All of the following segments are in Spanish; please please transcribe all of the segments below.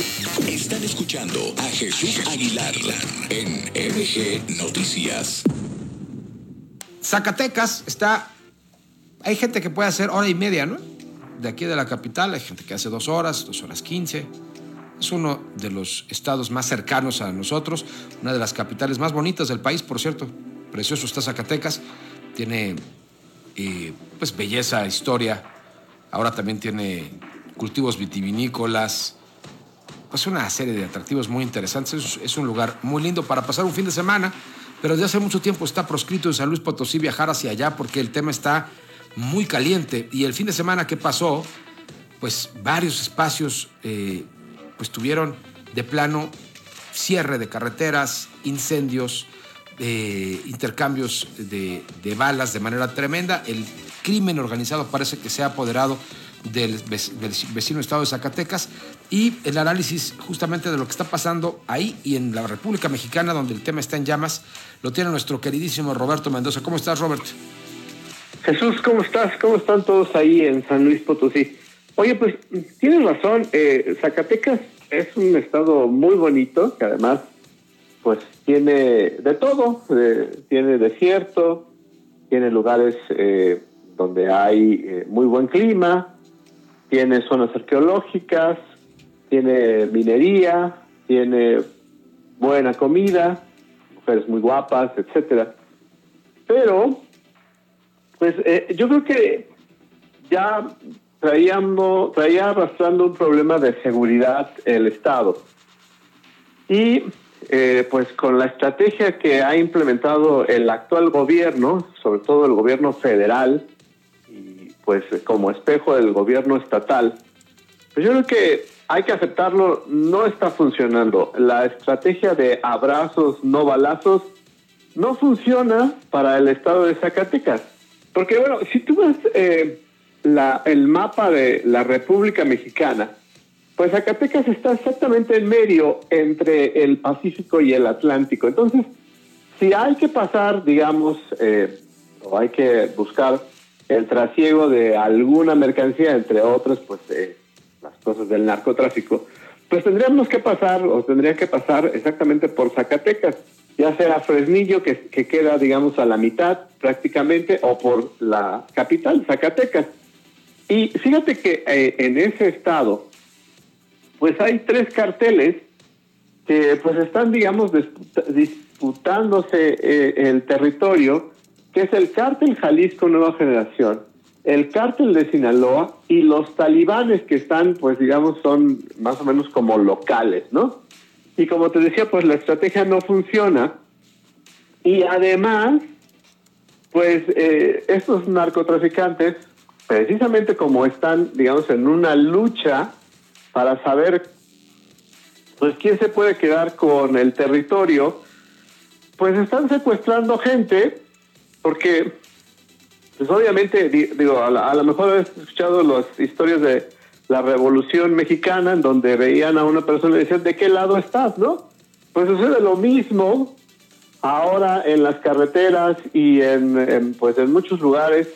Están escuchando a Jesús Aguilar en MG Noticias. Zacatecas está. Hay gente que puede hacer hora y media, ¿no? De aquí de la capital, hay gente que hace dos horas, dos horas quince. Es uno de los estados más cercanos a nosotros, una de las capitales más bonitas del país, por cierto. Precioso está Zacatecas. Tiene eh, pues belleza, historia. Ahora también tiene cultivos vitivinícolas. Pues una serie de atractivos muy interesantes. Es, un lugar muy lindo para pasar un fin de semana, pero desde hace mucho tiempo está proscrito en San Luis Potosí viajar hacia allá porque el tema está muy caliente. Y el fin de semana que pasó, pues varios espacios eh, pues tuvieron de plano cierre de carreteras, incendios, eh, intercambios de balas de manera tremenda. El crimen organizado parece que se ha apoderado del, vec- del vecino estado de Zacatecas y el análisis justamente de lo que está pasando ahí y en la República Mexicana, donde el tema está en llamas, lo tiene nuestro queridísimo Roberto Mendoza. ¿Cómo estás, Robert? Jesús, ¿cómo estás? ¿Cómo están todos ahí en San Luis Potosí? Oye, pues tienes razón, eh, Zacatecas es un estado muy bonito, que además pues tiene de todo, eh, tiene desierto, tiene lugares eh, donde hay eh, muy buen clima, tiene zonas arqueológicas, tiene minería, tiene buena comida, mujeres muy guapas, etcétera. Pero pues eh, yo creo que ya traíamos, traía arrastrando un problema de seguridad el Estado. Y eh, pues con la estrategia que ha implementado el actual gobierno, sobre todo el gobierno federal, pues como espejo del gobierno estatal, pues yo creo que hay que aceptarlo, no está funcionando. La estrategia de abrazos, no balazos, no funciona para el estado de Zacatecas. Porque bueno, si tú ves eh, la, el mapa de la República Mexicana, pues Zacatecas está exactamente en medio entre el Pacífico y el Atlántico. Entonces, si hay que pasar, digamos, eh, o hay que buscar el trasiego de alguna mercancía, entre otras, pues eh, las cosas del narcotráfico, pues tendríamos que pasar, o tendría que pasar exactamente por Zacatecas, ya sea Fresnillo, que, que queda, digamos, a la mitad prácticamente, o por la capital, Zacatecas. Y fíjate que eh, en ese estado, pues hay tres carteles que pues están, digamos, disputándose eh, el territorio, que es el cártel Jalisco Nueva Generación, el cártel de Sinaloa y los talibanes que están, pues digamos, son más o menos como locales, ¿no? Y como te decía, pues la estrategia no funciona. Y además, pues eh, estos narcotraficantes, precisamente como están, digamos, en una lucha para saber, pues, quién se puede quedar con el territorio, pues están secuestrando gente, porque, pues obviamente, di- digo, a, lo mejor has escuchado las historias de la Revolución Mexicana, en donde veían a una persona y decían, ¿de qué lado estás, no? Pues sucede lo mismo ahora en las carreteras y en, en, pues en muchos lugares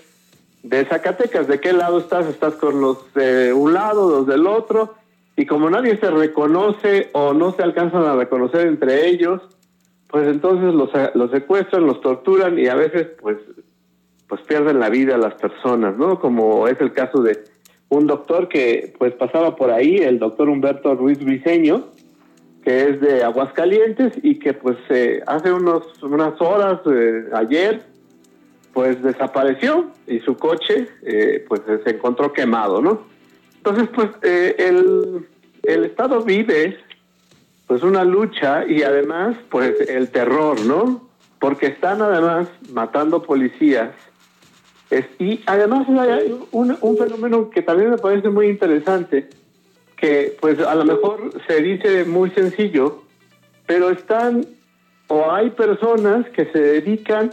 de Zacatecas. ¿De qué lado estás? ¿Estás con los de un lado, los del otro? Y como nadie se reconoce o no se alcanzan a reconocer entre ellos, pues entonces los, los secuestran, los torturan y a veces pues, pues pierden la vida las personas, ¿no? Como es el caso de un doctor que pues pasaba por ahí, el doctor Humberto Ruiz Briceño, que es de Aguascalientes y que pues eh, hace unos unas horas eh, ayer pues desapareció y su coche eh, pues se encontró quemado, ¿no? Entonces pues eh, el, el Estado vive pues una lucha y además pues el terror, ¿no? Porque están además matando policías es- y además hay un, un fenómeno que también me parece muy interesante, que pues a lo mejor se dice muy sencillo, pero están o hay personas que se dedican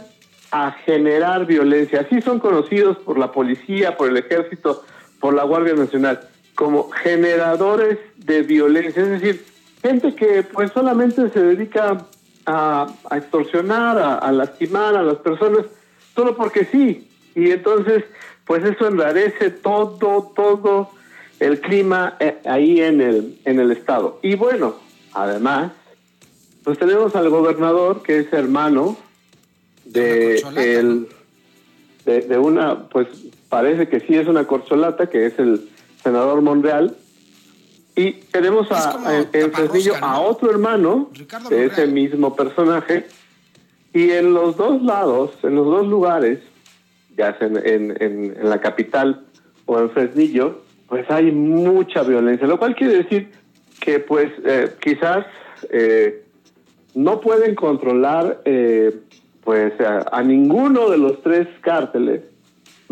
a generar violencia. Así son conocidos por la policía, por el ejército, por la Guardia Nacional, como generadores de violencia. Es decir, gente que pues solamente se dedica a, a extorsionar, a, a lastimar a las personas, solo porque sí. Y entonces, pues eso enrarece todo, todo el clima eh, ahí en el, en el estado. Y bueno, además, pues tenemos al gobernador que es hermano de, el, de, una, pues parece que sí es una corcholata, que es el senador Monreal. Y tenemos a, en, a otro hermano de ese mismo personaje. Y en los dos lados, en los dos lugares, ya sea en, en, en la capital o en Fresnillo, pues hay mucha violencia, lo cual quiere decir que pues eh, quizás eh, no pueden controlar eh, pues a, ninguno de los tres cárteles,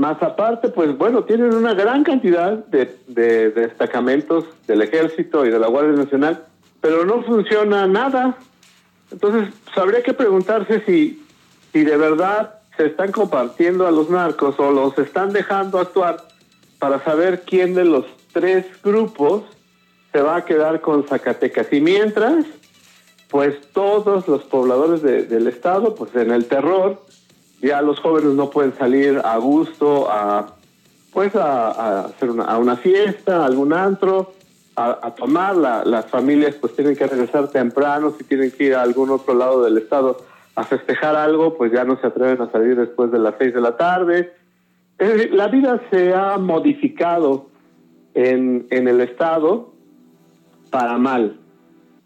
más aparte pues bueno, tienen una gran cantidad de, de destacamentos del ejército y de la Guardia Nacional, pero no funciona nada. Entonces, pues, habría que preguntarse si, si de verdad se están compartiendo a los narcos o los están dejando actuar para saber quién de los tres grupos se va a quedar con Zacatecas. Y mientras, pues todos los pobladores del estado, pues en el terror, ya los jóvenes no pueden salir a gusto a pues a, hacer una, a una fiesta, a algún antro, a, tomar. las familias pues tienen que regresar temprano, si tienen que ir a algún otro lado del estado a festejar algo, pues ya no se atreven a salir después de las seis de la tarde. la vida se ha modificado en, en el Estado para mal.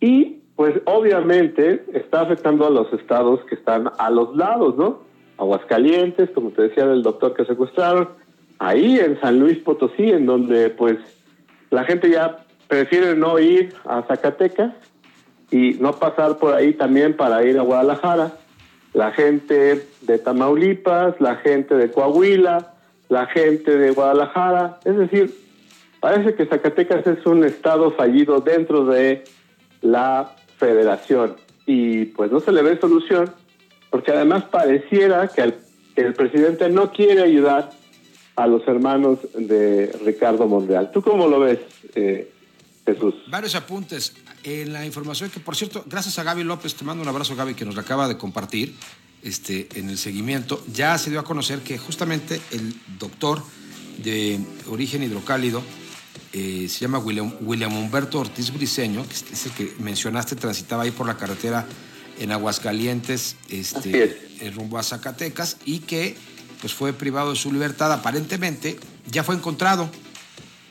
Y pues obviamente está afectando a los estados que están a los lados, ¿no? Aguascalientes, como te decía del doctor que secuestraron, ahí en San Luis Potosí, en donde pues la gente ya prefiere no ir a Zacatecas y no pasar por ahí también para ir a Guadalajara. La gente de Tamaulipas, la gente de Coahuila, la gente de Guadalajara, es decir, Parece que Zacatecas es un estado fallido dentro de la federación y pues no se le ve solución porque además pareciera que el, presidente no quiere ayudar a los hermanos de Ricardo Monreal. ¿Tú cómo lo ves, eh, Jesús? Varios apuntes. En la información que, por cierto, gracias a Gaby López, te mando un abrazo, Gaby, que nos la acaba de compartir este, en el seguimiento, ya se dio a conocer que justamente el doctor de origen hidrocálido, eh, se llama William, Humberto Ortiz Briseño, que es el que mencionaste, transitaba ahí por la carretera en Aguascalientes, este, rumbo a Zacatecas, y que pues fue privado de su libertad, aparentemente, ya fue encontrado.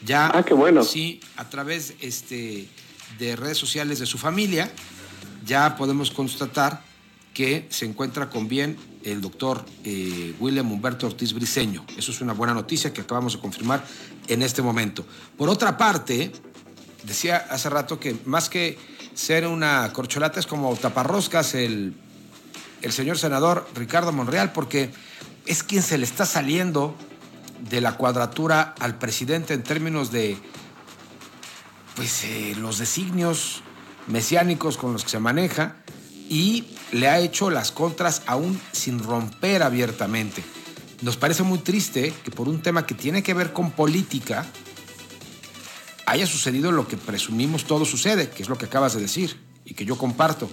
Ya, ah, qué bueno. Sí, a través este, de redes sociales de su familia, ya podemos constatar que se encuentra con bien el doctor eh, William Humberto Ortiz Briseño. Eso es una buena noticia que acabamos de confirmar en este momento. Por otra parte, decía hace rato que más que ser una corcholata es como taparroscas el, el señor senador Ricardo Monreal, porque es quien se le está saliendo de la cuadratura al presidente en términos de pues, eh, los designios mesiánicos con los que se maneja y le ha hecho las contras aún sin romper abiertamente. Nos parece muy triste que por un tema que tiene que ver con política haya sucedido lo que presumimos todo sucede, que es lo que acabas de decir y que yo comparto,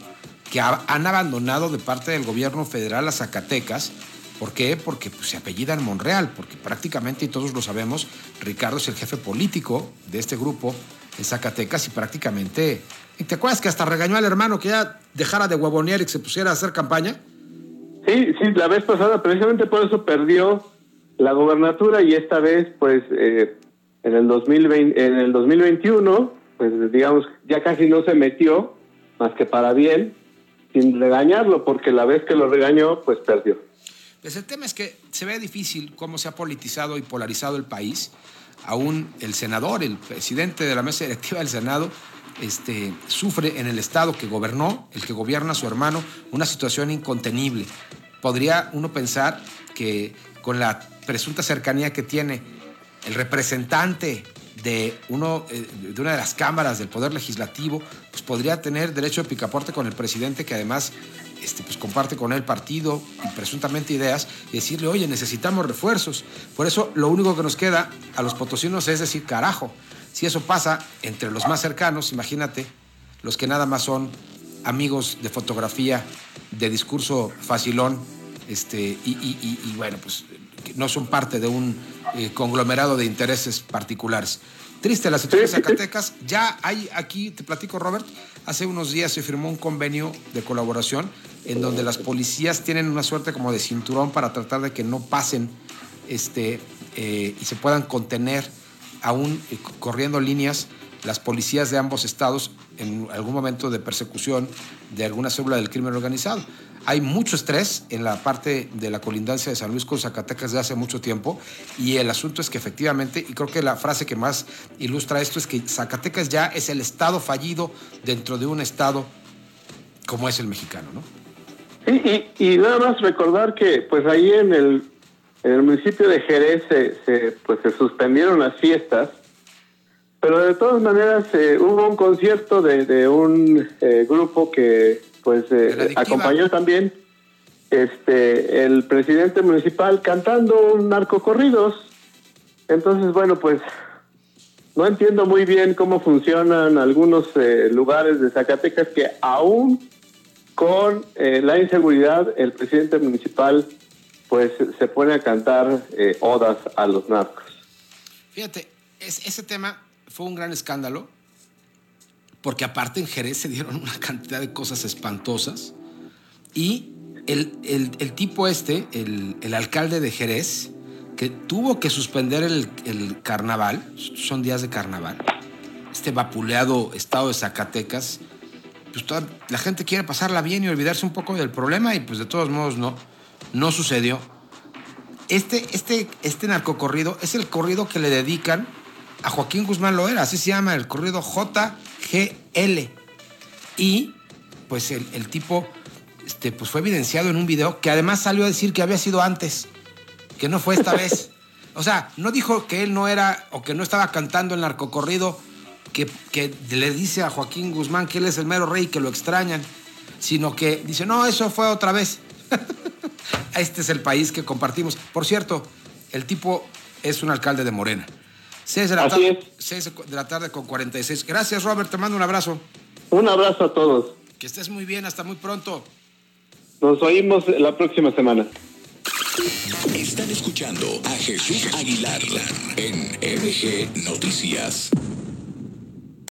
que han abandonado de parte del gobierno federal a Zacatecas. ¿Por qué? Porque pues, se apellidan Monreal, porque prácticamente, y todos lo sabemos, Ricardo es el jefe político de este grupo en Zacatecas y prácticamente ¿Te acuerdas que hasta regañó al hermano que ya dejara de huevonear y que se pusiera a hacer campaña? Sí, sí, la vez pasada precisamente por eso perdió la gobernatura y esta vez, pues, eh, en el 2020, en el 2021, pues, digamos, ya casi no se metió, más que para bien, sin regañarlo, porque la vez que lo regañó, pues perdió. Pues el tema es que se ve difícil cómo se ha politizado y polarizado el país. Aún el senador, el presidente de la mesa directiva del Senado, este, sufre en el Estado que gobernó, el que gobierna su hermano, una situación incontenible. Podría uno pensar que con la presunta cercanía que tiene el representante de, uno, eh, de una de las cámaras del Poder Legislativo, pues podría tener derecho de picaporte con el presidente que además este, pues comparte con él partido y presuntamente ideas y decirle, oye, necesitamos refuerzos. Por eso lo único que nos queda a los potosinos es decir, carajo, si eso pasa entre los más cercanos, imagínate, los que nada más son amigos de fotografía, de discurso facilón, este, y, bueno, pues no son parte de un eh, conglomerado de intereses particulares. Triste la situación de Zacatecas. Ya hay aquí, te platico, Robert, hace unos días se firmó un convenio de colaboración en donde las policías tienen una suerte como de cinturón para tratar de que no pasen este, eh, y se puedan contener aún eh, corriendo líneas las policías de ambos estados en algún momento de persecución de alguna célula del crimen organizado. Hay mucho estrés en la parte de la colindancia de San Luis con Zacatecas de hace mucho tiempo y el asunto es que efectivamente, y creo que la frase que más ilustra esto es que Zacatecas ya es el estado fallido dentro de un estado como es el mexicano, ¿no? Sí, y, nada más recordar que pues ahí en el, en el municipio de Jerez se, pues, se suspendieron las fiestas pero de todas maneras eh, hubo un concierto de, un eh, grupo que pues eh, acompañó también este el presidente municipal cantando narcocorridos. Entonces, bueno, pues no entiendo muy bien cómo funcionan algunos lugares de Zacatecas que aún con la inseguridad el presidente municipal pues se pone a cantar odas a los narcos. Fíjate, es, ese tema fue un gran escándalo, porque aparte en Jerez se dieron una cantidad de cosas espantosas y el, tipo este, el, alcalde de Jerez, que tuvo que suspender el, carnaval, son días de carnaval, este vapuleado estado de Zacatecas, pues toda, la gente quiere pasarla bien y olvidarse un poco del problema y pues de todos modos no, no sucedió. Este, este, este narcocorrido es el corrido que le dedican a Joaquín Guzmán lo era, así se llama el corrido JGL. Y pues el, tipo este, pues fue evidenciado en un video que además salió a decir que había sido antes, que no fue esta vez. O sea, no dijo que él no era o que no estaba cantando el narcocorrido que, que le dice a Joaquín Guzmán que él es el mero rey que lo extrañan, sino que dice, no, eso fue otra vez. este es el país que compartimos. Por cierto, el tipo es un alcalde de Morena. 6 de la, tarde, de la tarde con 46. Gracias, Robert. Te mando un abrazo. Un abrazo a todos. Que estés muy bien. Hasta muy pronto. Nos oímos la próxima semana. Están escuchando a Jesús Aguilar en MG Noticias.